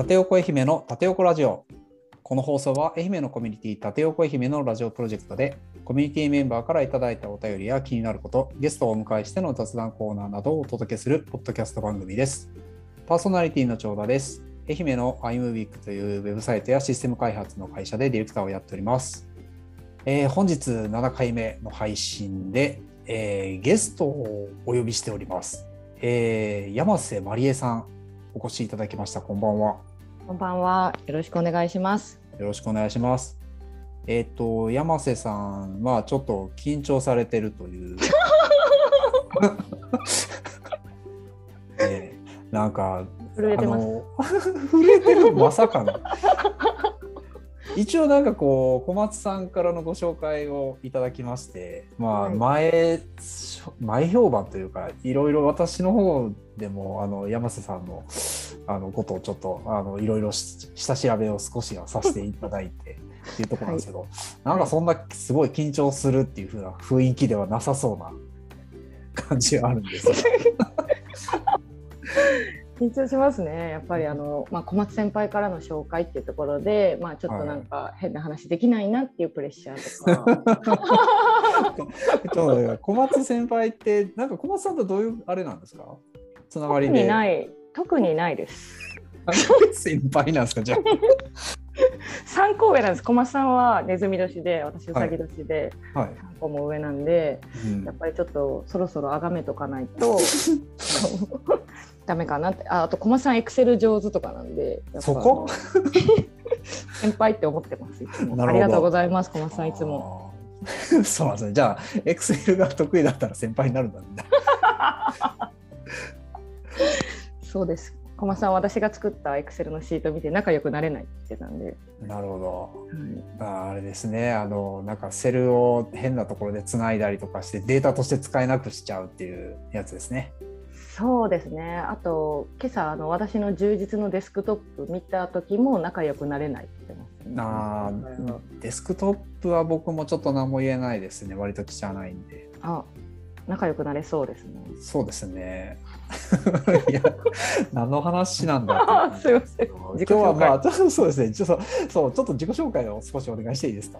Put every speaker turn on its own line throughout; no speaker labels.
縦横愛媛の縦横ラジオ。この放送は愛媛のコミュニティ縦横愛媛のラジオプロジェクトでコミュニティメンバーからいただいたお便りや気になることゲストをお迎えしての雑談コーナーなどをお届けするポッドキャスト番組です。パーソナリティの長田です。愛媛の iMovik というウェブサイトやシステム開発の会社でディレクターをやっております、えー本日7回目の配信で、えーゲストをお呼びしております、えー山瀬まりえさんお越しいただきました。こんばんは。
こんばんは。よろしくお願いします。
よろしくお願いします。えっ、と、山瀬さんはちょっと緊張されてるという。えーなんか、
震えてます。
震えてるまさかの。一応なんかこう小松さんからのご紹介をいただきましてまあ
はい
前、前評判というかいろいろ私の方でもあの山瀬さんのあのことをちょっとあのいろいろし下調べを少しはさせていただいてっていうところなんですけど、なんかそんなすごい緊張するっていう風な雰囲気ではなさそうな感じがあるんですが
緊張しますね。やっぱりあのまあ小松先輩からの紹介っていうところで、まあちょっとなんか変な話できないなっていうプレッシャーとか。
えっと小松先輩ってなんか小松さんとどういうあれなんですか？つながり
特
で
にない。特にないです。
先輩なんですかじゃ
三個上なんです。小松さんはネズミ年で、私うさぎ年で、
あ。はい。
三個も上なんで、
うん
やっぱりちょっとそろそろ崇めとかないと ダメかなって。ああと小松さんエクセル上手とかなんで、
そこ？
先輩って思ってます。ありがとうございます、小松さんいつも。
そうですね。じゃあ、エクセルが得意だったら先輩になるんだみんな。
そうです。小松さんは私が作ったエクセルのシート見て仲良くなれないって言ってたんで、
なるほど。
はい
あれですね。あの、なんかセルを変なところでつないだりとかして、データとして使えなくしちゃうっていうやつですね。
そうですね。あと今朝あの私の充実のデスクトップ見た時も仲良くなれないって言ってます、ね。
あーデスクトップは僕もちょっと何も言えないですね。割と汚いんで。
あ、仲良くなれそうですね。
そうですね。いや、何の話なんだ
すいません。
今日はまあ、ちょっとそうですね。ちょっと、そう、ちょっと自己紹介を少しお願いしていいですか？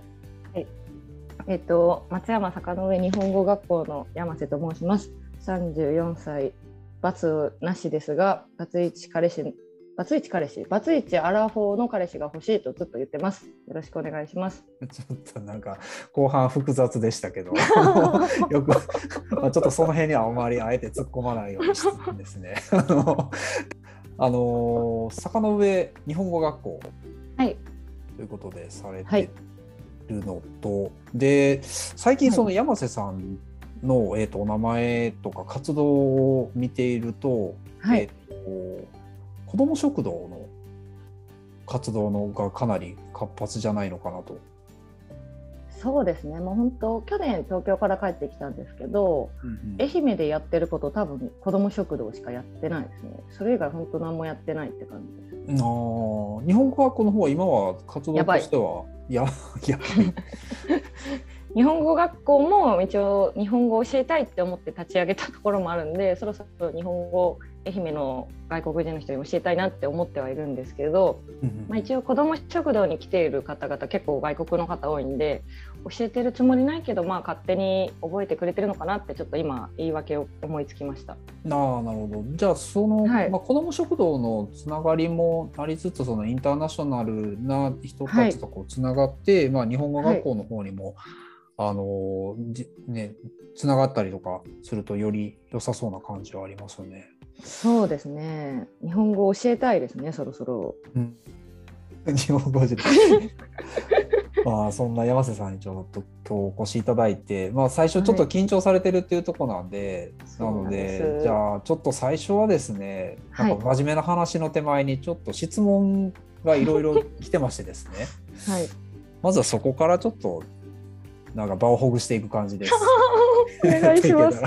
えっと、松山坂の上日本語学校の山瀬と申します。34歳、バツなしですが、バツイチ彼氏、バツイチ彼氏、バツイチアラフォーの彼氏が欲しいとずっと言ってます。よろしくお願いします。
ちょっとなんか後半複雑でしたけど よく、まあ、ちょっとその辺にはあまりあえて突っ込まないようにしてですね あの坂の上日本語学校
はい。
ということでされ
はい
てるのと、で最近その山瀬さんの、えー、とお名前とか活動を見ていると,、
はい。
えー、と子ども食堂の活動のがかなり活発じゃないのかなと。
そうですね。もう本当、去年東京から帰ってきたんですけど、愛媛でやってること多分子ども食堂しかやってないですね。それ以外本当何もやってないって感じです。
あー日本語学校の方は今は活動としてはや や
日本語学校も一応日本語を教えたいって思って立ち上げたところもあるんで そろそろ日本語を愛媛の外国人の人に教えたいなって思ってはいるんですけど、まあ、一応子ども食堂に来ている方々結構外国の方多いんで教えてるつもりないけどまあ勝手に覚えてくれてるのかなってちょっと今言い訳を思いつきました。
あーなるほど。じゃあその、
はい。
まあ、子ども食堂のつながりもありつつそのインターナショナルな人たちとこうつながって、まあ、日本語学校の方にも、あのじねつながったりとかするとより良さそうな感じはありますよね。
そうですね。日本語を教えたいですねそろそろ。
うん。日本語で まあそんな山瀬さんにちょっと今日お越しいただいて、まあ、最初ちょっと緊張されてるっていうところなんで、なので
そうなんです。
じゃあちょっと最初はですね
はい。
なんか真面目な話の手前にちょっと質問がいろいろ来てましてですね。
はい、
まずはそこからちょっとなんか場をほぐしていく感じです。
お願いします。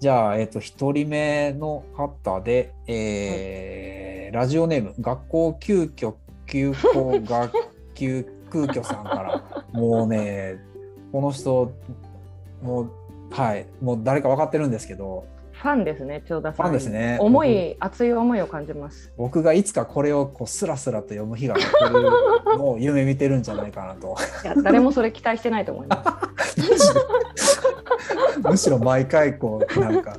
じゃあ、えっ、と、一人目の方で、えーラジオネーム、学校急遽休校学級空虚さんから、もうね、この人、もう、はい、もう誰か分かってるんですけど、
ファンですね、長田さん。
ファンですね
思い、熱い思いを感じます。
僕がいつかこれをこうスラスラと読む日が来るのを夢見てるんじゃないかなと。
いや、誰もそれ期待してないと思います。
むしろ毎回こうなんか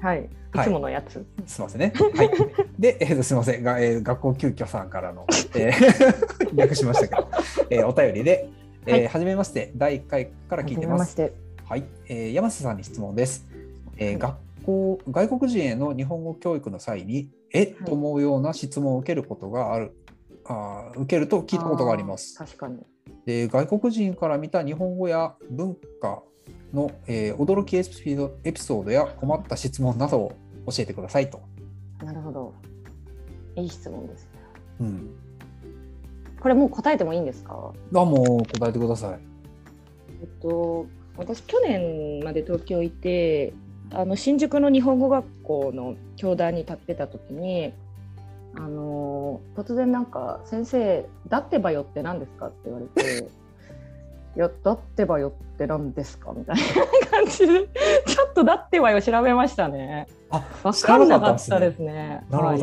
はい、い
はい
つものやつ。
すみませんね。はい。で、えーとすみませんが、えー学校急遽さんからの、えー 略しましたけど、えーお便りで、えー
はい
初めまして第1回から聞いてま。
はじめますして。
はい、えー山瀬さんに質問です。えー
はい
学校外国人への日本語教育の際にえ？っと思うような質問を受けることがある。あー受けると聞いたことがあります。
確かに。
で外国人から見た日本語や文化の、えー驚きエピソードエピソードや困った質問などを教えてくださいと。
なるほど。いい質問ですね。
うん、
これもう答えてもいいんですか？
あもう答えてください。
えっと、私去年まで東京いて。あの新宿の日本語学校の教壇に立ってた時に。あの突然なんか先生「だってばよって何ですか?」って言われて「いやだってばよって何ですか?」みたいな感じでちょっと「だってばよ」調べましたね。
あ
分かんなかったですね。
なる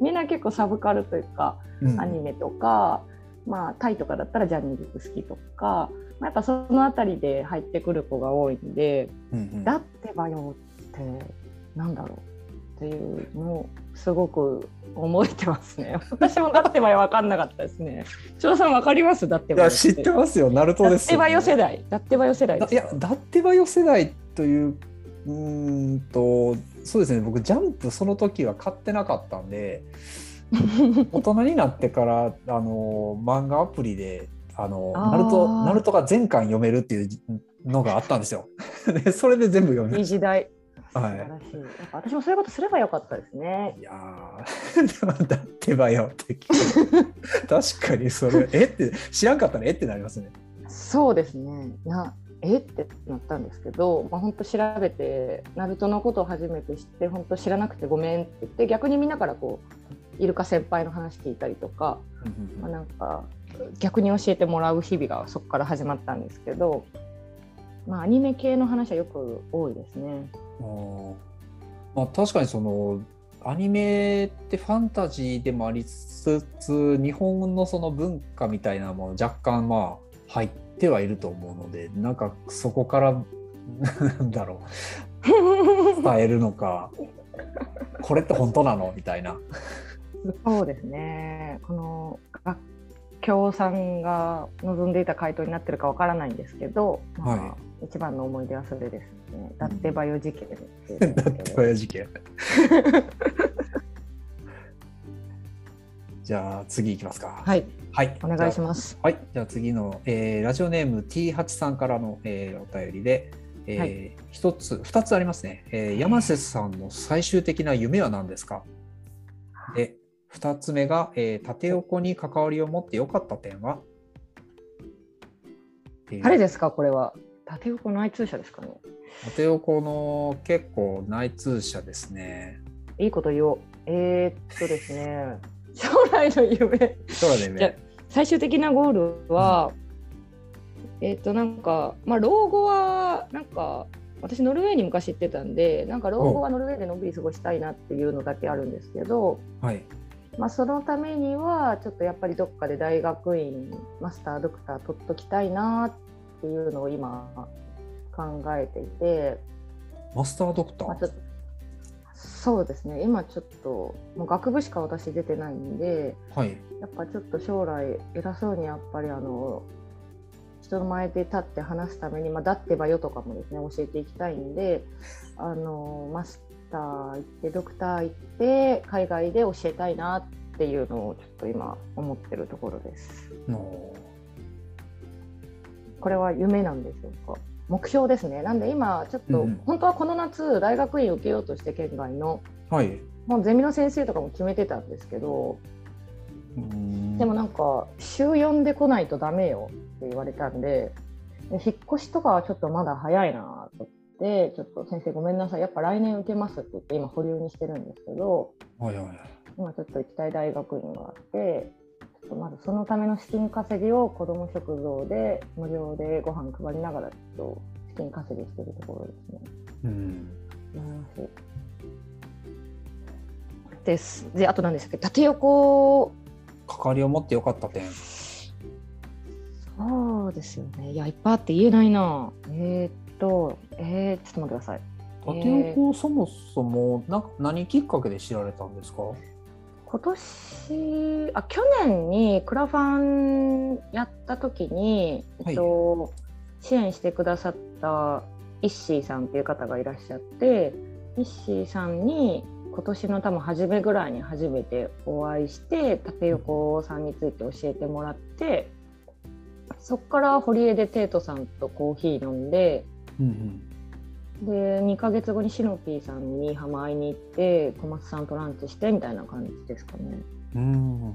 みんな結構サブカルというか
うん
アニメとか、まあ、タイとかだったらジャニーズ好きとか、まあ、やっぱその辺りで入ってくる子が多いんで
うんうん「
だってばよ」ってなんだろうっていうのをすごく覚えてますね。私も「だってばよ」分かんなかったですね。長さん分かります？だってばよ
いや知ってますよ、ナルト
だっ
ですよ、
てばよ世代。だってばよ世代
いや、だってばよ世代という、うーんと、そうですね、僕、ジャンプ、その時は買ってなかったんで、大人になってから、あの漫画アプリで、あのナルトナルトが全巻読めるっていうのがあったんですよ。でそれで全部読み
い
まし
い時代
た。は
素晴らしい。私もそういうことすればよかったですね
い、いや だってばよって確かにそれ、え？って、知らんかったらえ？ってなりますね。
そうですね。なえ？ってなったんですけど、まあ本当調べてナルトのことを初めて知って本当知らなくてごめんって言って逆にみんなからこうイルカ先輩の話聞いたりとか、まあ、なんか逆に教えてもらう日々がそこから始まったんですけど、まあアニメ系の話はよく多いですね。
まあ、確かにそのアニメってファンタジーでもありつつ日本のその文化みたいなのも若干まあ入ってはいると思うのでなんかそこからなんだろう。伝えるのか。これって本当なの？みたいな。
そうですね。この学協さんが望んでいた回答になってるかわからないんですけど、まあ
は
一番の思い出はそれですね。だってバイオ事件っていうんです
だって親事件。じゃあ次いきますか。
はい、
はい、
お願いし
す。
ます。
はい、じゃあ次の、えーラジオネーム T8 さんからの、えーお便りで、えー
はい
一つ、二つありますね。えー山瀬さんの最終的な夢は何ですか？で、二つ目が、えー縦横に関わりを持って良かった点は、えー
誰ですかこれは。縦横内通者ですかね。
縦横の結構内通者ですね。
いいこと言おう。えー、っとですね。将来の夢。
そうだ
じゃ
ね。
最終的なゴールは、えーっとなんかまあ老後はなんか私ノルウェーに昔行ってたんでなんか老後はノルウェーでのんびり過ごしたいなっていうのだけあるんですけど、
はい。
まあ、そのためにはちょっとやっぱりどっかで大学院マスタードクター取っときたいなっていうのを今考えていて、
マスタードクタ
まあ、
ー
ちょっとそうですね今ちょっともう学部しか私出てないんで
はい。
やっぱちょっと将来偉そうにやっぱりあの人の前で立って話すために、まあ、だってばよとかもですね教えていきたいんであのマスター行ってドクター行って海外で教えたいなっていうのをちょっと今思ってるところです。
の
これは夢なんでしょうか？目標ですね。なんで今ちょっと、
うん
本当はこの夏大学院受けようとして県外の
はい。
もうゼミの先生とかも決めてたんですけど、でもなんか週4で来ないとダメよって言われたんでで引っ越しとかはちょっとまだ早いなとてちょっと先生ごめんなさいやっぱ来年受けますって言って今保留にしてるんですけど
はいはい。
今ちょっと行きたい大学院があってちょっとまずそのための資金稼ぎを子ども食堂で無料でご飯配りながらちょっと資金稼ぎしてるところですね。
うん。
です。であと何でしたっけ？縦横
関わりを持ってよかった点。
そうですよね。いやいっぱいあって言えないな。えー、っとえー、ちょっと待ってください。
縦横そもそもな何きっかけで知られたんですか？
今年あ去年にクラファンやった時に、えっと、支援してくださったイッシーさんっていう方がいらっしゃってイッシーさんに今年の多分初めぐらいに初めてお会いして縦横さんについて教えてもらってそっから堀江でテイトさんとコーヒー飲んで
うん
で2ヶ月後にシノピーさんにハマ会いに行って小松さんとランチしてみたいな感じですかね。
うん。うん。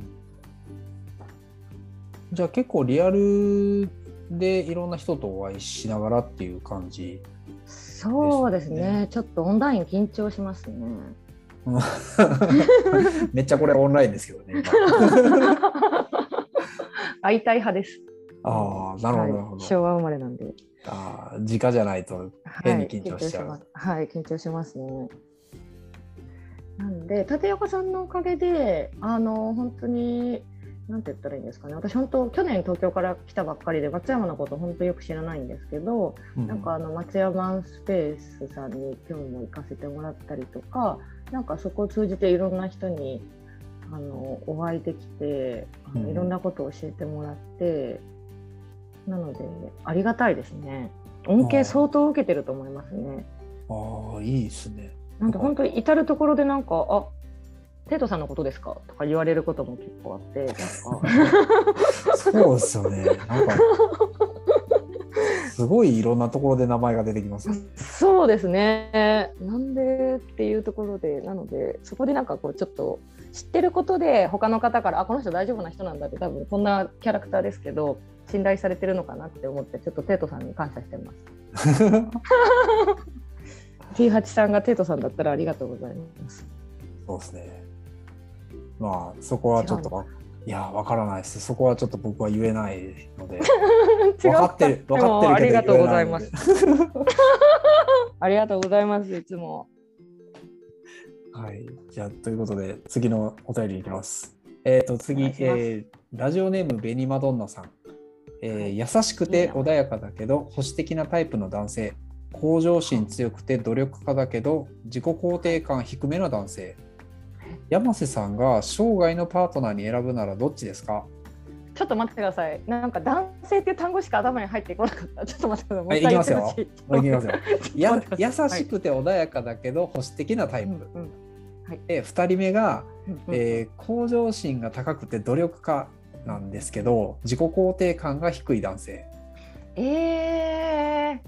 じゃあ結構リアルでいろんな人とお会いしながらっていう感じ。
そうですねちょっとオンライン緊張しますね。
めっちゃこれオンラインですけどね。今
会いたい派です。
ああ、なるほど、なるほど。
はい昭和生まれなんで。
ああ、直じゃないと変に緊張しちゃう。
はい、緊張しますはい、ますね。なんで、立岡さんのおかげで、あの、本当に。なんて言ったらいいんですかね。私本当去年東京から来たばっかりで松山のこと本当よく知らないんですけど、
うん
なんかあの松山スペースさんに今日も行かせてもらったりとか、なんかそこを通じていろんな人にあのお会いできて、あ
うん
のいろんなことを教えてもらって、なのでありがたいですね。恩恵相当受けてると思いますね。
ああ、いいですね。
なんで本当に至る所でなんかあ。テイトさんのことですかとか言われることも結構あって、なんか
そうですよね。なんか。すごいいろんなところで名前が出てきます。
そうですね。なんでっていうところで、なので、そこでなんかこう、ちょっと知ってることで、他の方から、あ、この人大丈夫な人なんだって、多分こんなキャラクターですけど、信頼されてるのかなって思って、ちょっとテイトさんに感謝してます。T8 さんがテイトさんだったらありがとうございます。
そうですね。まあ、そこはちょっとわ、いや、わからないです。そこはちょっと僕は言えないので。
違
分かってる、分かってる
ありがとうございます。ありがとうございます、いつも。
はい、じゃあということで次のお便りいきます。えっ、と次、えーラジオネームベニマドンナさん、えー
はい
優しくて穏やかだけど保守的なタイプの男性、向上心強くて努力家だけど自己肯定感低めの男性。山瀬さんが生涯のパートナーに選ぶならどっちですか？
ちょっと待ってください。なんか男性っていう単語しか頭に入ってこなかった。ちょっと待ってください。
はいいきますよ
い
きますよ や優しくて穏やかだけど保守的なタイプ。
うんうん
で2人目が、えー向上心が高くて努力家なんですけど自己肯定感が低い男性。
えー、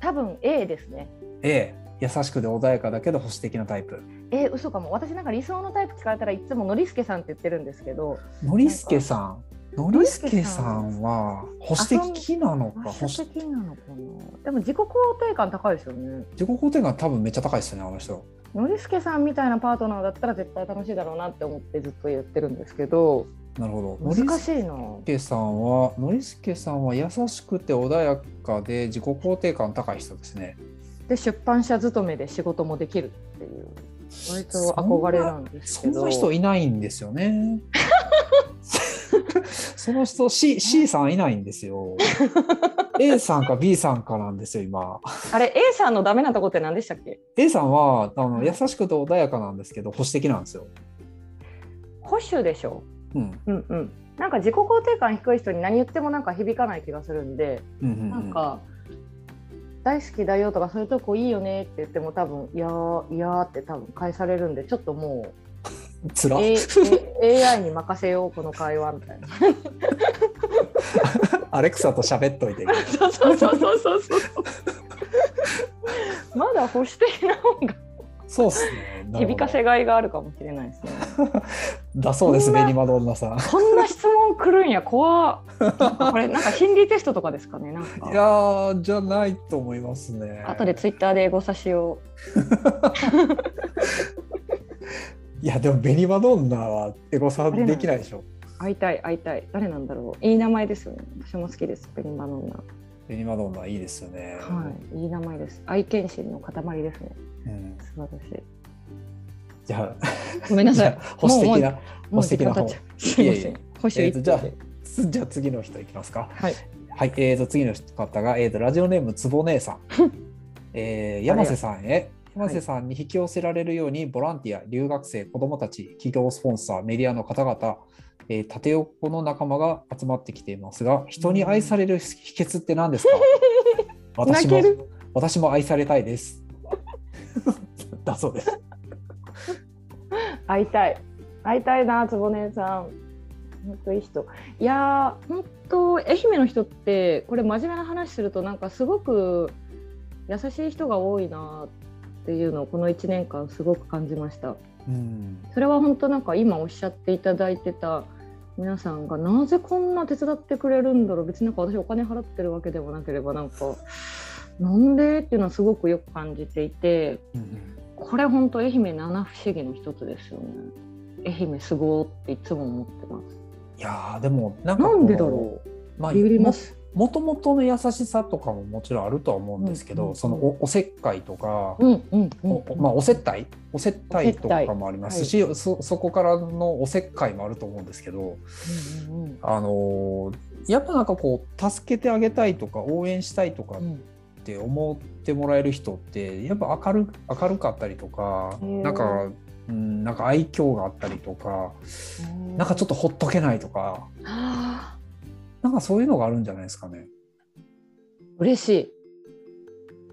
多分 A ですね。
A 優しくて穏やかだけど保守的なタイプ。
えー、嘘かも。私なんか理想のタイプ聞かれたらいつもノリスケさんって言ってるんですけど、
ノリスケさん？ノリスケさんは保守的なのか？保
保守
守
的なのかな？でも自己肯定感高いですよね。
自己肯定感多分めっちゃ高いですよねあの人。
ノリスケさんみたいなパートナーだったら絶対楽しいだろうなって思ってずっと言ってるんですけど、
なるほど。ノリス
難しいな。
ケさんはノリスケさんは優しくて穏やかで自己肯定感高い人ですね。
で出版社勤めで仕事もできるっていう。割と憧れなんですけど。
そんな人いないんですよね その人 C, C さんいないんですよ。A さんか B さんかなんですよ今。
あれ A さんのダメなとこって何でしたっけ
？A さんはあの
はい
優しくて穏やかなんですけど保守的なんですよ、
保守でしょ？
うん。
うんうん。なんか自己肯定感低い人に何言ってもなんか響かない気がするんで、
うんうんうん。
なんか大好きだよとかそういうとこいいよねって言っても多分いやーいやーって多分返されるんでちょっともう
つら。
A A AI に任せようこの会話みたいな
アレクサと喋っといて
そうそうそうそうそうまだ保守的な方が
そうっすね
響かせがいがあるかもしれないですね
だそうですベニマドンナさん
こんな質問来るんや怖これなんか心理テストとかですかねなん
いやーじゃないと思いますね
後でツイッターでエゴサしよ
いやでもベニマドンナはエゴサできないでしょ。
う会いたい会いたい。誰なんだろう。いい名前ですよね。私も好きです。ベリンバノンナ。
ベニマドンナいいですよね、
はい。いい名前です。愛犬心の塊ですね。
うん、
素晴らしい。
じゃあ、
ごめんなさい。
じゃあ保守的な、保
もう
守的な方。
時間経っちゃ。う。すいません。保守
えーとじゃあじゃあ次の人いきますか。
はい。
はい、えー、と次の方が、えー、とラジオネームつぼ姉さん、えー、山瀬さんへ山瀬さんに引き寄せられるようにボランティア留学生子どもたち企業スポンサーメディアの方々、えー、縦横の仲間が集まってきていますが人に愛される秘訣って何ですか？私も私も愛されたいです だそうです
会いたい。会いたいな、つぼねさん。本当いい人。いやー、本当愛媛の人って、これ真面目な話すると、なんかすごく優しい人が多いなっていうのをこの1年間すごく感じました。
うん。
それは本当なんか今おっしゃっていただいてた皆さんがなぜこんな手伝ってくれるんだろう。別になんか私お金払ってるわけでもなければなんかなんでっていうのはすごくよく感じていて。
うん
これ本当愛媛七不思議の一つですよね。愛媛すごーっていつも思ってます。
いやーでもなん
でだろ
まあ
ビります
もともとの優しさとかももちろんあるとは思うんですけど、
うんうん
そのおおせっかいとか、
うんうんうん
おまあ、お接待お接待とかもありますし、そそこからのおせっかいもあると思うんですけど、
うんうん
あのーやっぱなんかこう助けてあげたいとか応援したいとかっ
うん。
て思ってもらえる人ってやっぱ明る明るかったりとか
へー。
なんか、うん、なんか愛嬌があったりとか
うん
なんかちょっとほっとけないとか
はあ
なんかそういうのがあるんじゃないですかね。
嬉し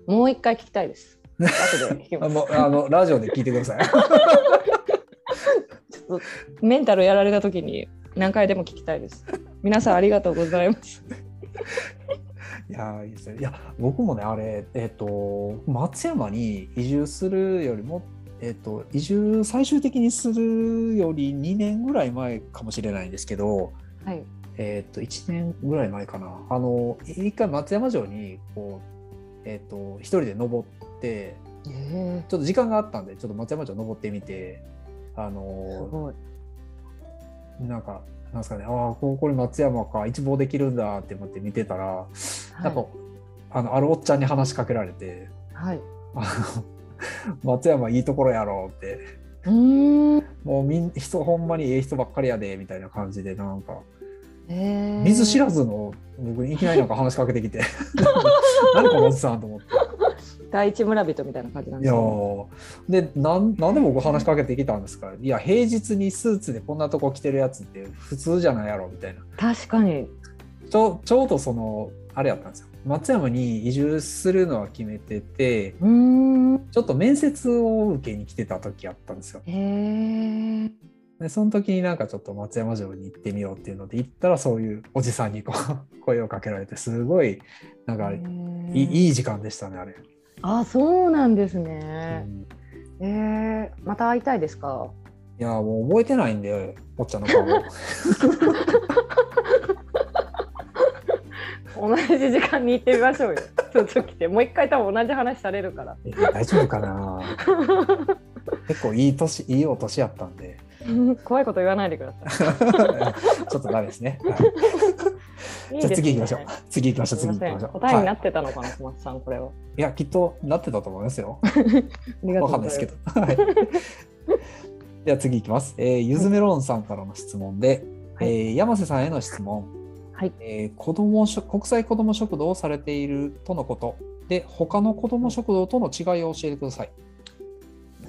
いもう一回聞きたいです 後で聞きます
あのラジオで聞いてください。
ちょっとメンタルやられた時に何回でも聞きたいです。皆さんありがとうございます。
いやーいいですね。いや僕もねあれえっ、と松山に移住するよりもえっ、と移住最終的にするより2年ぐらい前かもしれないんですけど、
はい。
えっ、と1年ぐらい前かな。あの一回松山城にこうえっ、と一人で登って
え
ちょっと時間があったんでちょっと松山城登ってみてあの。なんか。なんですかね、ああ、ここに松山か、一望できるんだって思って見てたら、なんか、あのあるおっちゃんに話しかけられて、
はい。
あ の松山いいところやろって、
うーん。
もうみん人ほんまにええ人ばっかりやでみたいな感じで、なんか、
えー、
見ず知らずの僕にいきなりなんか話しかけてきて、何このおじさんと思って。
第一村人みたいな感じなんですね。
ーでなん、なんで僕話しかけてきたんですか？いや、平日にスーツでこんなとこ着てるやつって普通じゃないやろみたいな。
確かに。
ちょちょうどその、あれやったんですよ。松山に移住するのは決めてて。ちょっと面接を受けに来てた時やったんですよ。
えー、
でその時になんかちょっと松山城に行ってみようっていうので行ったらそういうおじさんにこう 声をかけられてすごいなんかいいいい時間でしたねあれ、
あ、そうなんです
う
ね。
ん
えー、また会いたいですか？
いやもう覚えてないんでおっちゃんの顔
同じ時間に行ってみましょうよ。ちょっと来て、もう一回多分同じ話されるから。
え大丈夫かな？結構いい年いいお年やったんで
怖いこと言わないでくださ
ちょっとダメですね、はい
い。いい
じゃあ次行きましょう次行きましょう次行きましょう
答えにな
はい、
ってたのかな、小松さん、これは。
いやきっとなってたと思いますよわかんないですけ。ど。はい。では次いきます。えーゆずメロンさんからの質問で、
はい
えー山瀬さんへの質問。
はい
えー子どもしょ国際子ども食堂をされているとのことで、他の子ども食堂との違いを教えてください。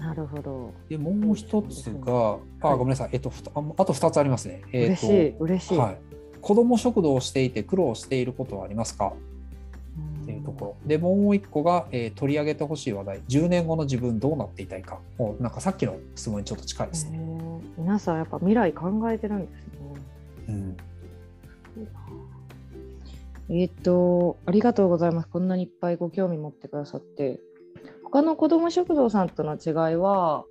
なるほど。
で、もう一つが、あ、
はい
ごめんなさい。えっと、ああと2つありますね。えっと
嬉しい、嬉しい。
はい。子ども食堂をしていて苦労していることはありますか？
うん
っていうところ。で、もう一個が、えー取り上げてほしい話題。10年後の自分どうなっていたいか。もうなんかさっきの質問にちょっと近いですね。
皆さんやっぱ未来考えてるんですね。
うん。
えーっと、ありがとうございます。こんなにいっぱいご興味持ってくださって。他の子ども食堂さんとの違いは、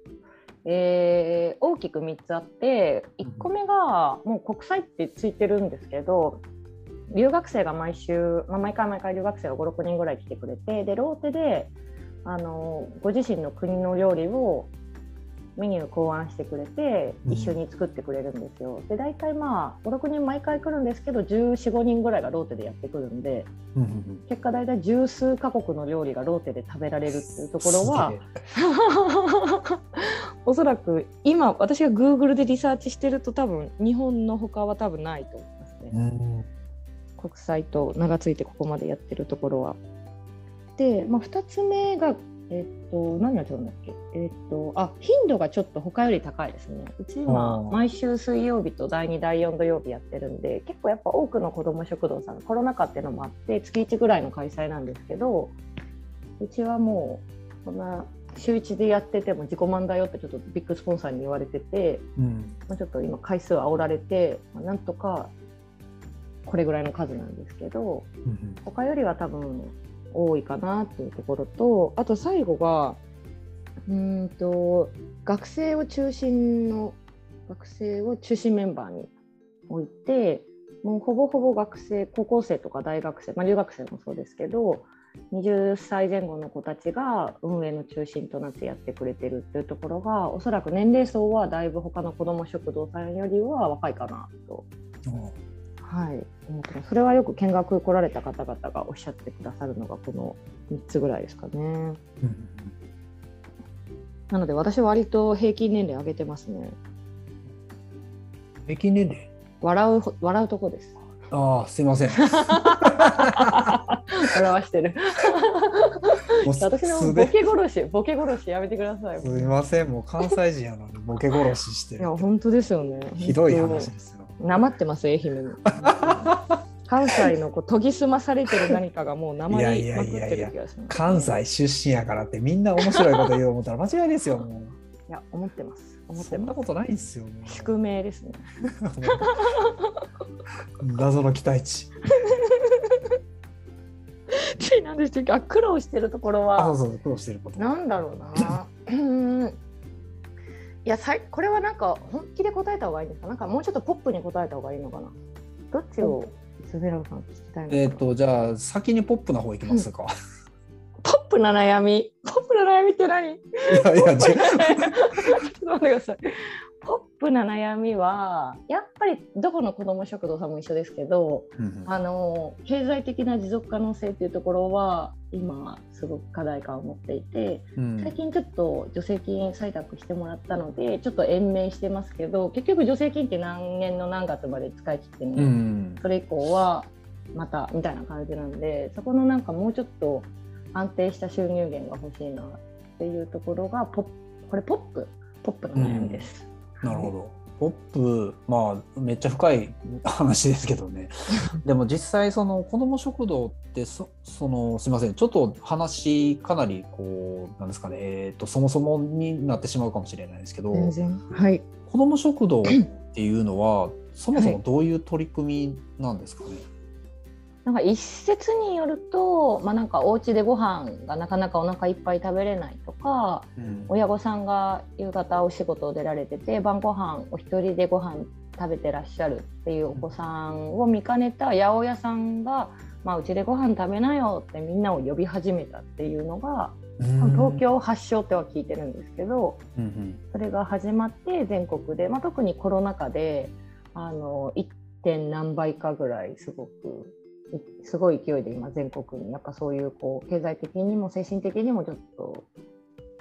えー大きく3つあって、1個目がもう国際ってついてるんですけど、留学生が毎週、まあ、毎回毎回留学生が5、6人ぐらい来てくれて、で、ローテで、あのご自身の国の料理をメニュー考案してくれて
うん
一緒に作ってくれるんですよ。で大体まあ56人毎回来るんですけど1415人ぐらいがローテでやってくるんで
うんうんうん
結果大体十数カ国の料理がローテで食べられるっていうところは おそらく今私が Google でリサーチしてると多分日本の他は多分ないと思いますね。
うん
国際と名が付いてここまでやってるところは。で、まあ、2つ目が、えっと、何が違うんだっけ、えっと、あ頻度がちょっと他より高いですね。うち
あ
は
ー。
毎週水曜日と第2、第4土曜日やってるんで、結構やっぱ多くの子ども食堂さん、コロナ禍っていうのもあって、月1ぐらいの開催なんですけど、うちはもう、こんな週1でやってても自己満だよってちょっとビッグスポンサーに言われてて、
うん。
まあ、ちょっと今回数煽られて、まあ、なんとかこれぐらいの数なんですけど
うん。
他よりは多分多いかなっていうところとあと最後がうんと学生を中心の学生を中心メンバーに置いてもうほぼほぼ学生高校生とか大学生、まあ、留学生もそうですけど20歳前後の子たちが運営の中心となってやってくれてるっていうところがおそらく年齢層はだいぶ他の子ども食堂さんよりは若いかなと、はい、思ってますそれはよく見学来られた方々がおっしゃってくださるのがこの3つぐらいですかね。
うん
なので私は割と平均年齢上げてますね。
平均年齢？
笑うほ笑うとこです。
ああすいません
笑わしてる。私のボケ殺し、ボケ殺しやめてください。
すいませんもう関西人やのにボケ殺しして
いや
る
本当ですよね。
ひどい話ですよ
なまってます愛媛に。関西のこう研ぎ澄まされてる何かがもうなまりまくってる気がします。
関西出身やからってみんな面白いこと言おう思ったら間違いですよも
いや思ってます。思
う
って。
そんなことないんですよ
宿命ですね。
謎の期待値
なんですけど、あ苦労してるところは
あそうそう苦労してること
なんだろうな。うんいやさいこれはなんか本気で答えた方がいいんですか？なんかもうちょっとポップに答えた方がいいのかな？どっちをスベラさん聞きたい。
えっ、とじゃあ先にポップな方いきますか、
ポップな悩み？ポップな悩みって何？
いやいや違う
ちょっと待ってください。ポップな悩みはやっぱりどこの子ども食堂さんも一緒ですけど、
うん
あの経済的な持続可能性っていうところは今すごく課題感を持っていて、
うん。
最近ちょっと助成金採択してもらったのでちょっと延命してますけど、結局助成金って何年の何月まで使い切ってね、
うん。
それ以降はまたみたいな感じなんで、そこのなんかもうちょっと安定した収入源が欲しいなっていうところがポップこれポップポップの悩みです。
なるほど。ポップ、まあ、めっちゃ深い話ですけどね。でも実際、その子ども食堂ってそ、その、すみません、ちょっと話、かなり、こう、なんですかね、えっ、と、そもそもになってしまうかもしれないですけど、
はい。
子ども食堂っていうのは、そもそもどういう取り組みなんですかね？
なんか一説によると、まあ、なんかお家でご飯がなかなかお腹いっぱい食べれないとか
うん
親御さんが夕方お仕事を出られてて晩ご飯お一人でご飯食べてらっしゃるっていうお子さんを見かねた八百屋さんが、まあ、うちでご飯食べなよってみんなを呼び始めたっていうのが東京発祥っては聞いてるんですけど
うんうん
それが始まって全国で、まあ、特にコロナ禍であの 1. 点何倍かぐらいすごくいすごい勢いで今全国にやっぱそういうこう経済的にも精神的にもちょっと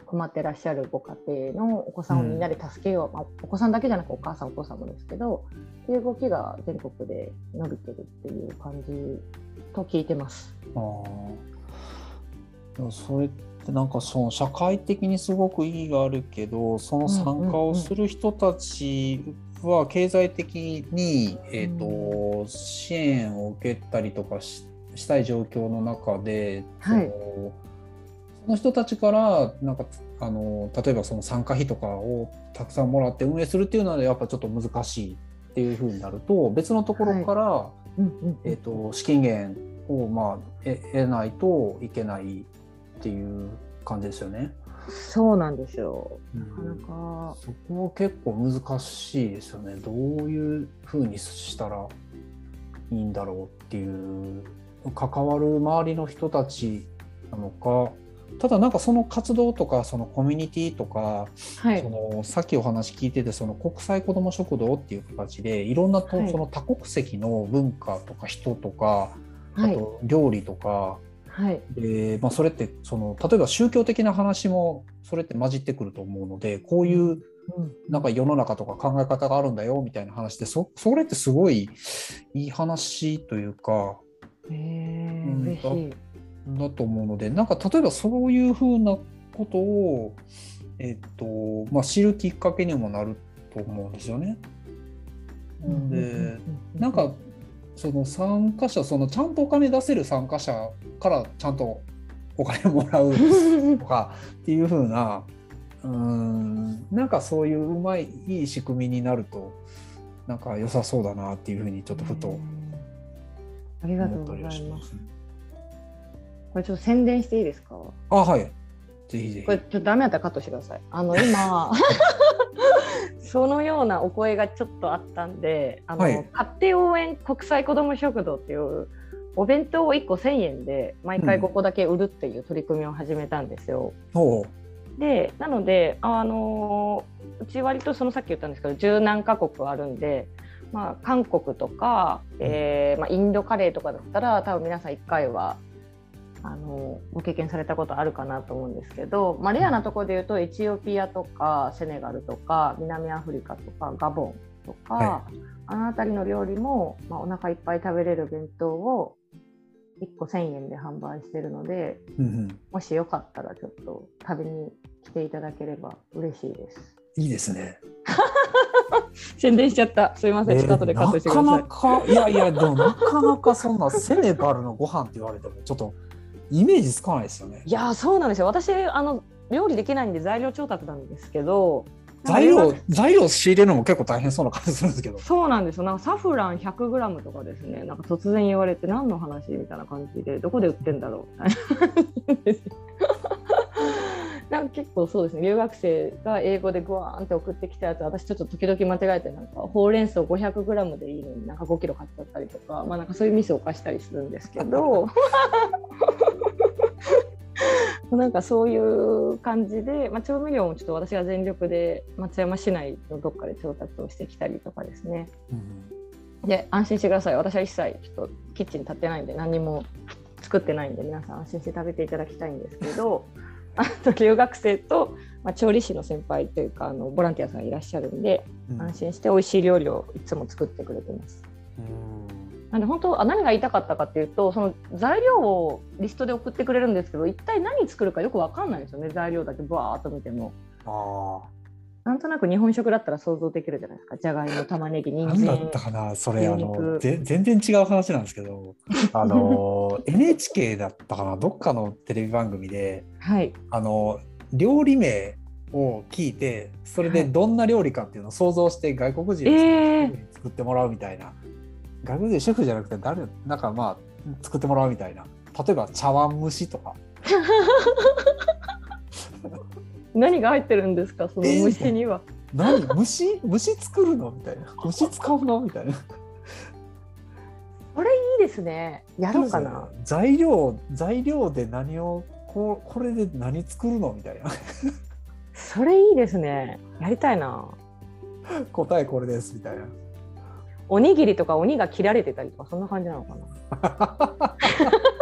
困ってらっしゃるご家庭のお子さんをみんなで助けよう、まあ、お子さんだけじゃなくお母さんお父さんもですけどっていう動きが全国で伸びてるっていう感じと聞いてます。
あそれってなんかその社会的にすごく意義があるけどその参加をする人たちは経済的に、えー、と支援を受けたりとかししたい状況の中で、
はい。
その人たちからなんかあの例えばその参加費とかをたくさんもらって運営するっていうのはやっぱちょっと難しいっていうふうになると別のところから、
うんうん
えー、と資金源を、まあ、え得ないといけないっていう感じですよね。
そうなんですよ。
う
なかなか
そこは結構難しいですよね。どういうふうにしたらいいんだろうっていう関わる周りの人たちなのかただなんかその活動とかそのコミュニティとか、
はい
そのさっきお話聞いててその国際子ども食堂っていう形でいろんなと、
はい
その多国籍の文化とか人とかあ
はい
と料理とか、
はい。
で、まあ、それってその例えば宗教的な話もそれって混じってくると思うのでこういうなんか世の中とか考え方があるんだよみたいな話でそそれってすごいいい話というか
へえ
うん
嬉しい。
だと思うのでなんか例えばそういうふうなことを、えっとまあ、知るきっかけにもなると思うんですよね。でなんかその参加者そのちゃんとお金出せる参加者からちゃんとお金もらうとか っていう風なうーんなんかそういううまいいい仕組みになるとなんか良さそうだなっていうふうにちょっとふと
ありがとう
思ったり
ございま。
はしますす。
これちょっと宣伝していいですか？
あはいぜひぜひ。
これちょっとダメだったらカットしてください。あの今 そのようなお声がちょっとあったんで、あの、
はい。
勝手応援国際子ども食堂っていうお弁当を1個1000円で毎回5個だけ売るっていう取り組みを始めたんですよ。
ほ
でなのであのうち割とそのさっき言ったんですけど十何カ国あるんで、まあ、韓国とか、えーまあ、インドカレーとかだったら多分皆さん1回はあのご経験されたことあるかなと思うんですけど、まあ、レアなところで言うとエチオピアとかセネガルとか南アフリカとかガボンとか、
は
あの辺りの料理も、まあ、お腹いっぱい食べれる弁当を1個1000円で販売してるので
う。うんうん
もしよかったらちょっと食べに来ていただければ嬉しいです。
いいですね。
宣伝しちゃった。すいません。ちょっと後でカットしてください。
なかなかいやいやでもなかなかそんなセネガルのご飯って言われてもちょっとイメージつかないですよね。
いやーそうなんですよ。私あの料理できないんで材料調達なんですけど。
材料材料仕入れるのも結構大変そうな感じするんですけど。
そうなんですよ。なんかサフラン 100g とかですね。なんか突然言われて何の話みたいな感じでどこで売ってんだろうみたいな。結構そうですね。留学生が英語でグワーンって送ってきたやつ私ちょっと時々間違えてなんかほうれん草 500g でいいのになんか5キロ買っちゃったりとかまあなんかそういうミスを犯したりするんですけど。なんかそういう感じで、まあ、調味料もちょっと私が全力で松山市内のどっかで調達をしてきたりとかですね。
うん
で安心してください。私は一切ちょっとキッチン立ってないんで何にも作ってないんで皆さん安心して食べていただきたいんですけどあと留学生と、まあ、調理師の先輩というかあのボランティアさんがいらっしゃるんで
うん
安心して美味しい料理をいつも作ってくれてます。
うん
なんで本当あ何が言いたかったかっていうとその材料をリストで送ってくれるんですけど一体何作るかよく分かんないんですよね材料だけバーっと見ても。
あ
なんとなく日本食だったら想像できるじゃないですか。じゃがいも玉ねぎ人
あ。何だった
参
かなそれあのぜ全然違う話なんですけどあの NHK だったかなどっかのテレビ番組で
はい。
あの料理名を聞いてそれでどんな料理かっていうのを想像して外国人に作ってもらうみたいな、外国人シェフじゃなくて誰なんかまあ作ってもらうみたいな。例えば茶碗蒸しとか
何が入ってるんですか？その
えー
蒸しには。
何？蒸し蒸し作るの？みたいな。蒸し使うの？みたいな。
これいいですね。やろうかな。
材料材料で何をこうこれで何作るの？みたいな。
それいいですね。やりたいな。
答えこれですみたいな。
おにぎりとか鬼が切られてたりとかそんな感じなのかな。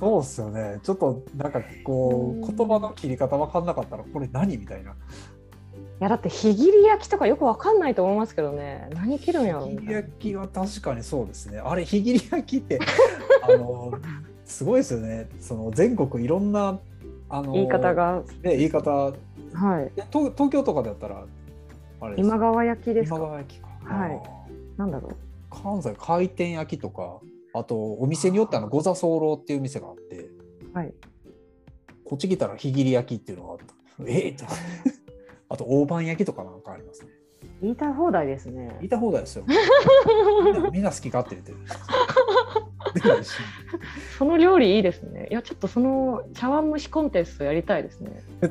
そうっすよね。ちょっとなんかこ
う
言葉の切り方分かんなかったらこれ何みたいな。い
やだって火切り焼きとかよくわかんないと思いますけどね。何切るんやろみたいな。
火切り焼きは確かにそうですね。あれ火切り焼きって あのすごいですよね。その全国いろんなあの
言い方が。
ね言い方。
はい。
え東東京とかだったらあれ
今川焼きです
今
か
川焼きか。
はい。なんだろう。
関西回転焼きとかあとお店によってあの五座候っていう店があって
はい。
こっち来たら火切り焼きっていうのがあった。え？えとあと大判焼きとかなんかありますね。
言いたい放題ですね。
言いた放題ですよ。みんな好き勝手言ってる。
その料理いいですね。いやちょっとその茶碗蒸しコンテストやりたいですね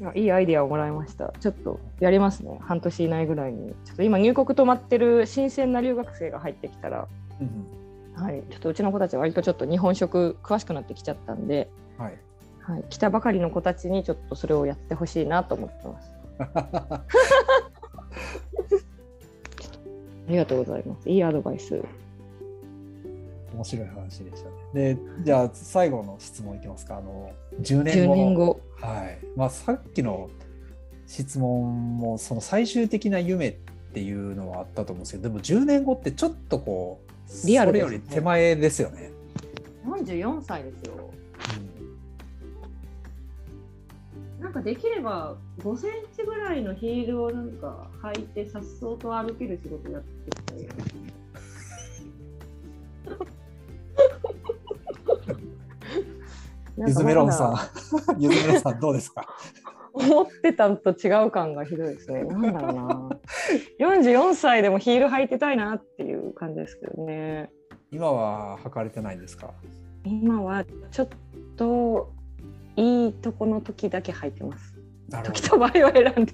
いやいいアイディアをもらいましたちょっとやりますね半年以内ぐらいにちょっと今入国止まってる新鮮な留学生が入ってきたら
うん
はい、ちょっとうちの子たちは割とちょっと日本食詳しくなってきちゃったんで、
はい
はい、来たばかりの子たちにちょっとそれをやってほしいなと思ってます。りがとうございます。いいアドバイス。
面白い話でしたね。で、じゃあ最後の質問いきますか。あの10年
10
後。
年後。
はい。まあさっきの質問もその最終的な夢っていうのはあったと思うんですけど、でも10年後ってちょっとこう
リアルですね
それより手前ですよね。
44歳ですよ。なんかできれば5センチぐらいのヒールをなんか履いてさっそうと歩ける仕事やってきたい。
ゆずメロンさん、ゆずメロンさんどうですか？
思ってたのと違う感がひどいですね。なんだろうな。44歳でもヒール履いてたいなっていう感じですけどね。
今は履かれてないんですか？
今はちょっといいとこの時だけ履いてます。
なるほ
時と場合を選んで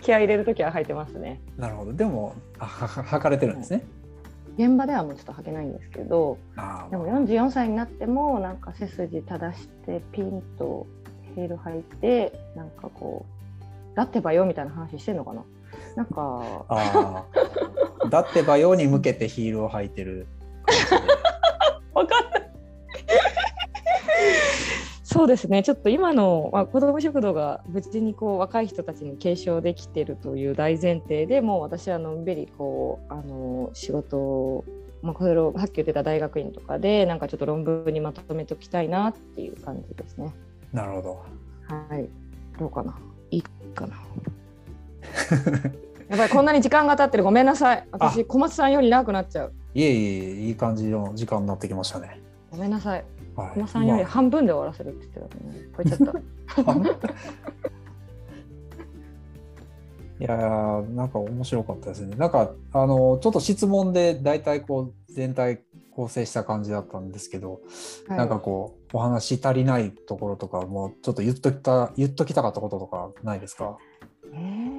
気合い入れる時は履いてますね。
ど。なるほど。でもあはは履かれてるんですね。
現場ではもうちょっと履けないんですけど、
あ
でも44歳になってもなんか背筋正してピンとヒール履いてなんかこうだってばよみたいな話してんのかな？なんか。
だってばように向けてヒールを履いてる。
わか。そうですねちょっと今の、まあ、子ども食堂が無事にこう若い人たちに継承できてるという大前提でもう私はのんびりこうあの仕事を、まあ、これをさっき言ってた大学院とかでなんかちょっと論文にまとめておきたいなっていう感じですね。
なるほど。
はいどうかな？いいかな？やっぱりこんなに時間が経ってるごめんなさい私小松さんより長くなっちゃう
いえいえいい感じの時間になってきましたね。
ごめんなさい
はい。
さんより
ま
半分で終わらせるって言ってたのに超えちゃった。
いやーなんか面白かったですね。なんかあのちょっと質問で大体こう全体構成した感じだったんですけど、
はい
なんかこうお話し足りないところとかもうちょっと言っときた言っときたかったこととかないですか？
えー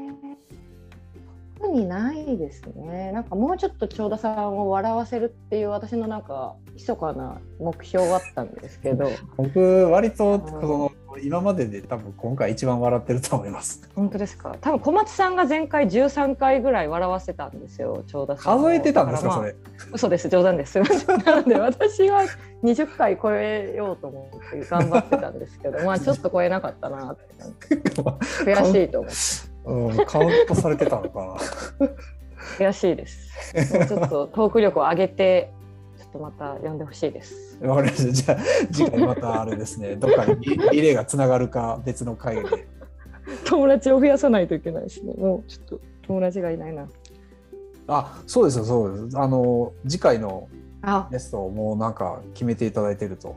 特にないですね。なんかもうちょっと長田さんを笑わせるっていう私のなんか密かな目標はあったんですけど、
僕割とその今までで多分今回一番笑ってると思います。
本当ですか？多分小松さんが前回13回ぐらい笑わせたんですよ、長田さんを。
数えてたんですか、
まあ
それ。
嘘です、冗談です。なので私は20回超えようと思って頑張ってたんですけど、まあちょっと超えなかったなって 悔しいと思って。
うん、カウントされてたのか
悔しいです。ちょっとトーク力を上げて、ちょっとまた呼んでほしいです。
な。わかりました。じゃあ次回またあれですね、どっかにリリレーがつながるか別の会で。
友達を増やさないといけないですね。もうちょっと友達がいないな。
あ、そうですよ、そうです。あの次回の
あ、
ゲストをもうなんか決めていただいてると。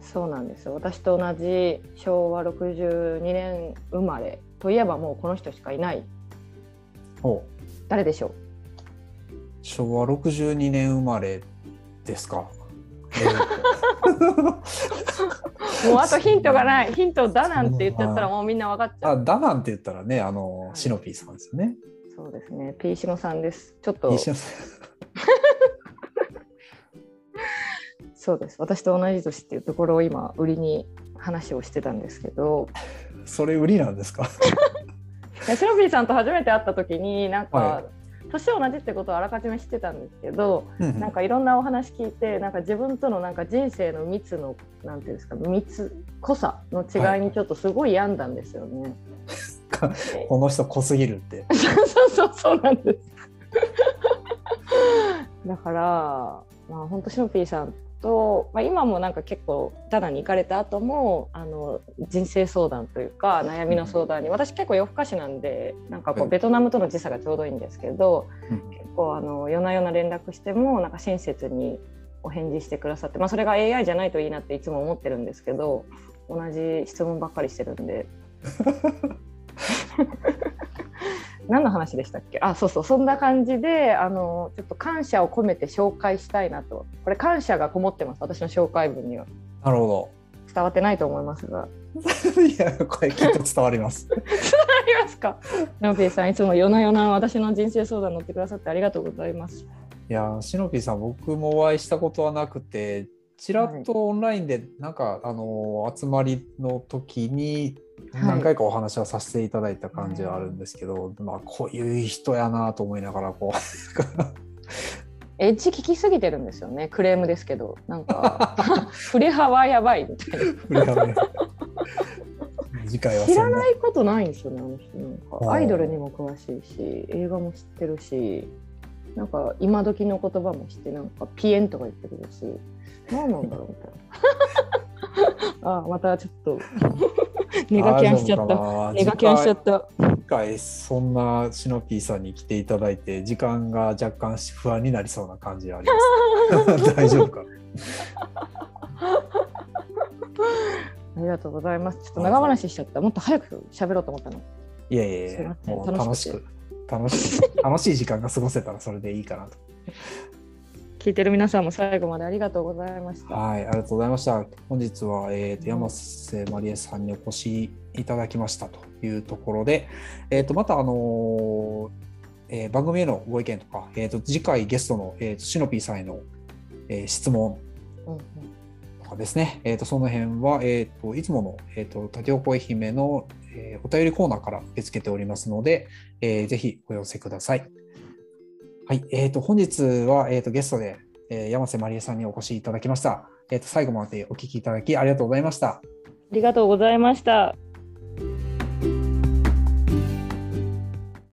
そうなんですよ。私と同じ昭和62年生まれといえばもうこの人しかいない。
ほう
誰でしょう？
昭和62年生まれですか。え ー
もうあとヒントがない。ヒントだなんて言っちゃったらもうみんな分かっちゃ
あ、
う。
だなんて言ったらね、あのシノピーさんですよね。
そうですね。ピーシノさんです。ちょっと そうです。私と同じ年っていうところを今売りに話をしてたんですけど、
それ売りなんですか？
でシノピーさんと初めて会った時になんか、
は
年同じってことをあらかじめ知ってたんですけど、
うんうん
なんかいろんなお話聞いてなんか自分とのなんか人生の密のなんていうんですか密濃さの違いにちょっとすごい病んだんですよね。
この人濃すぎるって。
そうそうそうなんです。だからまあ本当シノピーさんと、まあ、今もなんか結構ダナに行かれた後もあの人生相談というか悩みの相談に私結構夜更かしなんでなんかこ
う
うん。ベトナムとの時差がちょうどいいんですけど、
うん。
結構あの夜な夜な連絡してもなんか親切にお返事してくださって、まあ、それが AI じゃないといいなっていつも思ってるんですけど同じ質問ばっかりしてるんで。何の話でしたっけ？あそうそう。そんな感じであのちょっと感謝を込めて紹介したいなと。これ感謝がこもってます。私の紹介文には。
なるほ
伝わってないと思いますが。
ど。いや、これきっと伝わります。
ありますか？ナオピーさんいつも夜な夜な私の人生相談乗ってくださってありがとうございます。
いや、シノピーさん、僕もお会いしたことはなくて、ちらっとオンラインで、なんか、あの、集まりの時に何回かお話はさせていただいた感じはあるんですけど、まあこういう人やなと思いながらこう
エッジ聞きすぎてるんですよねクレームですけど。なんか 振れ幅やばいみたいな。
次回は
知ら
な
ないことないんですよねあの人。なんかアイドルにも詳しいし映画も知ってるしなんか今時の言葉も知ってなんかピエンとか言ってくるし。何なんだろうみたいな。あーまたちょっとネガキャンしちゃった。
た
ネガキャンしちゃった。
次回そんなシノピーさんに来ていただいて時間が若干不安になりそうな感じはあります。大丈夫か？
ありがとうございます。ちょっと長話しちゃった。もっと早く喋ろうと思ったの。
いやいやいやもう楽
楽しく
しく楽しく楽しい時間が過ごせたらそれでいいかなと
聞いてる皆さんも最後までありがとうございました
はい、ありがとうございました。本日は、えーと山瀬まりえさんにお越しいただきましたというところで、えー、とまた、あのーえー番組へのご意見とか、えー、と次回ゲストの、えー、とシノピーさんへの、えー質問とかですね、えー、とその辺は、えー、といつもの、えー、と縦横愛媛の、えーお便りコーナーから受け付けておりますので、えーぜひお寄せください。はい、えー、と本日は、えー、とゲストで、えー山瀬まりえさんにお越しいただきました。えー、と最後までお聞きいただきありがとうございました。
ありがとうございました。